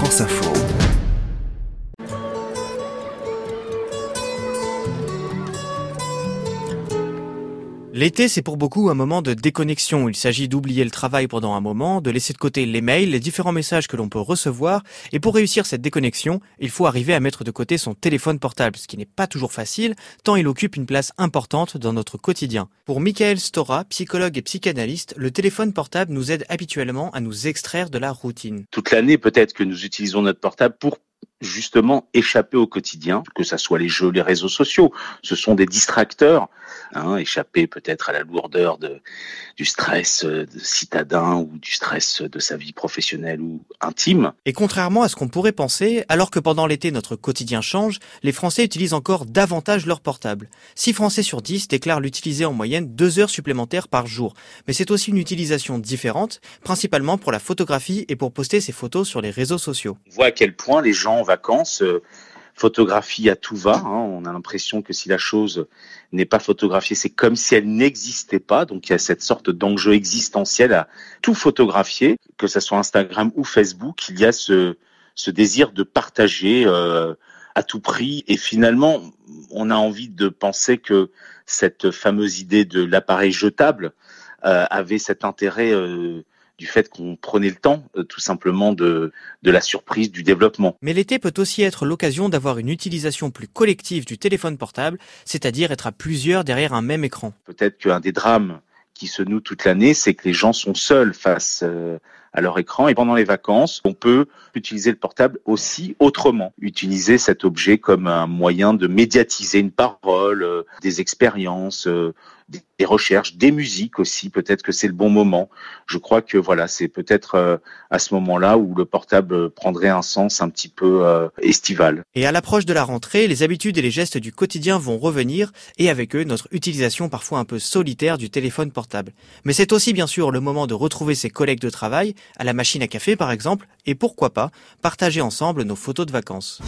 France Info. L'été, c'est pour beaucoup un moment de déconnexion. Il s'agit d'oublier le travail pendant un moment, de laisser de côté les mails, les différents messages que l'on peut recevoir. Et pour réussir cette déconnexion, il faut arriver à mettre de côté son téléphone portable, ce qui n'est pas toujours facile, tant il occupe une place importante dans notre quotidien. Pour Michael Stora, psychologue et psychanalyste, le téléphone portable nous aide habituellement à nous extraire de la routine. Toute l'année, peut-être que nous utilisons notre portable pour justement échapper au quotidien, que ça soit les jeux, les réseaux sociaux. Ce sont des distracteurs, hein, échapper peut-être à la lourdeur de, du stress euh, citadin ou du stress de sa vie professionnelle ou intime. Et contrairement à ce qu'on pourrait penser, alors que pendant l'été notre quotidien change, les Français utilisent encore davantage leur portable. 6 Français sur 10 déclarent l'utiliser en moyenne 2 heures supplémentaires par jour. Mais c'est aussi une utilisation différente, principalement pour la photographie et pour poster ses photos sur les réseaux sociaux. On voit à quel point les gens vacances, euh, photographie à tout va. Hein. On a l'impression que si la chose n'est pas photographiée, c'est comme si elle n'existait pas. Donc il y a cette sorte d'enjeu existentiel à tout photographier, que ce soit Instagram ou Facebook. Il y a ce, désir de partager euh, à tout prix. Et finalement, on a envie de penser que cette fameuse idée de l'appareil jetable euh, avait cet intérêt du fait qu'on prenait le temps euh, tout simplement de, de la surprise, du développement. Mais l'été peut aussi être l'occasion d'avoir une utilisation plus collective du téléphone portable, c'est-à-dire être à plusieurs derrière un même écran. Peut-être qu'un des drames qui se noue toute l'année, c'est que les gens sont seuls face euh, à leur écran et pendant les vacances, on peut utiliser le portable aussi autrement, utiliser cet objet comme un moyen de médiatiser une parole, euh, des expériences, des recherches, des musiques aussi. Peut-être que c'est le bon moment. Je crois que voilà, c'est peut-être euh, à ce moment-là où le portable prendrait un sens un petit peu euh, estival. Et à l'approche de la rentrée, les habitudes et les gestes du quotidien vont revenir et avec eux notre utilisation parfois un peu solitaire du téléphone portable. Mais c'est aussi bien sûr le moment de retrouver ses collègues de travail, à la machine à café par exemple, et pourquoi pas partager ensemble nos photos de vacances.